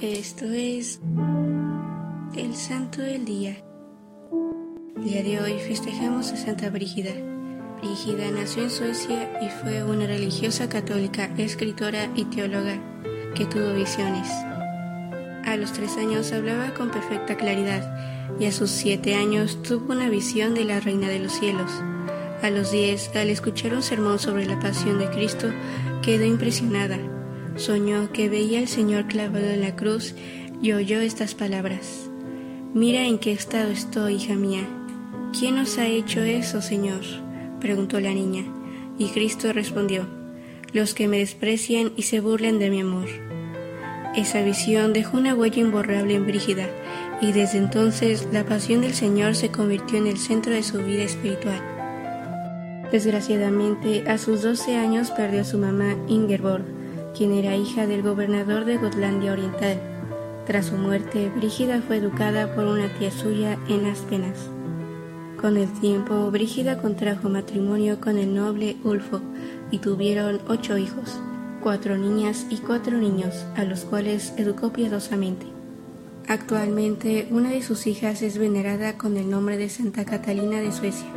Esto es el Santo del Día. El día de hoy festejamos a Santa Brígida. Brígida nació en Suecia y fue una religiosa católica, escritora y teóloga que tuvo visiones. A los tres años hablaba con perfecta claridad y a sus siete años tuvo una visión de la Reina de los Cielos. A los diez, al escuchar un sermón sobre la pasión de Cristo, quedó impresionada. Soñó que veía al Señor clavado en la cruz y oyó estas palabras. Mira en qué estado estoy, hija mía. ¿Quién os ha hecho eso, Señor? preguntó la niña. Y Cristo respondió, los que me desprecian y se burlan de mi amor. Esa visión dejó una huella imborrable en Brígida, y desde entonces la pasión del Señor se convirtió en el centro de su vida espiritual. Desgraciadamente, a sus 12 años perdió a su mamá Ingeborg, quien era hija del gobernador de Gotlandia Oriental. Tras su muerte, Brígida fue educada por una tía suya en las penas. Con el tiempo, Brígida contrajo matrimonio con el noble Ulfo y tuvieron ocho hijos, cuatro niñas y cuatro niños, a los cuales educó piadosamente. Actualmente, una de sus hijas es venerada con el nombre de Santa Catalina de Suecia.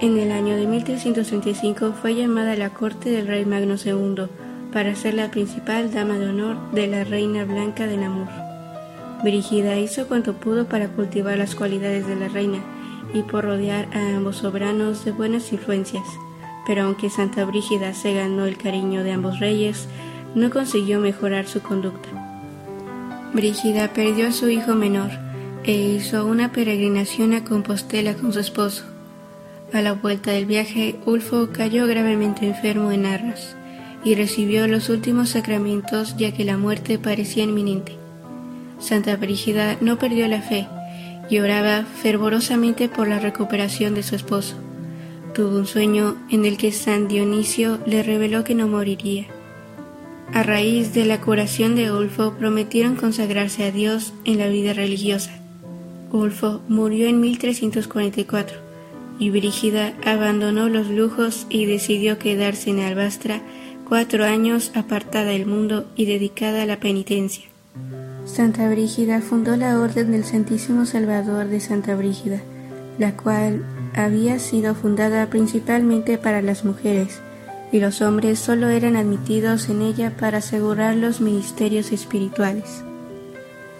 En el año de 1335 fue llamada a la corte del rey Magno II para ser la principal dama de honor de la reina blanca de Namur. Brígida hizo cuanto pudo para cultivar las cualidades de la reina y por rodear a ambos soberanos de buenas influencias, pero aunque Santa Brígida se ganó el cariño de ambos reyes, no consiguió mejorar su conducta. Brígida perdió a su hijo menor e hizo una peregrinación a Compostela con su esposo. A la vuelta del viaje, Ulfo cayó gravemente enfermo en Arras y recibió los últimos sacramentos ya que la muerte parecía inminente. Santa Brígida no perdió la fe y oraba fervorosamente por la recuperación de su esposo. Tuvo un sueño en el que San Dionisio le reveló que no moriría. A raíz de la curación de Ulfo prometieron consagrarse a Dios en la vida religiosa. Ulfo murió en 1344 y Brígida abandonó los lujos y decidió quedarse en Albastra cuatro años apartada del mundo y dedicada a la penitencia. Santa Brígida fundó la Orden del Santísimo Salvador de Santa Brígida, la cual había sido fundada principalmente para las mujeres, y los hombres solo eran admitidos en ella para asegurar los ministerios espirituales.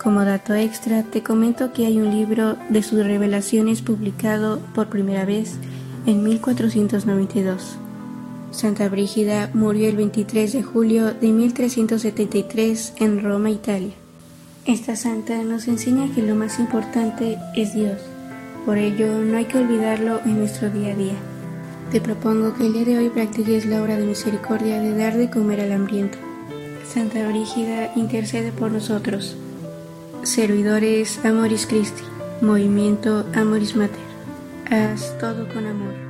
Como dato extra, te comento que hay un libro de sus revelaciones publicado por primera vez en 1492. Santa Brígida murió el 23 de julio de 1373 en Roma, Italia. Esta santa nos enseña que lo más importante es Dios. Por ello, no hay que olvidarlo en nuestro día a día. Te propongo que el día de hoy practiques la obra de misericordia de dar de comer al hambriento. Santa Brígida intercede por nosotros. Servidores Amoris Christi, Movimiento Amoris Mater. Haz todo con amor.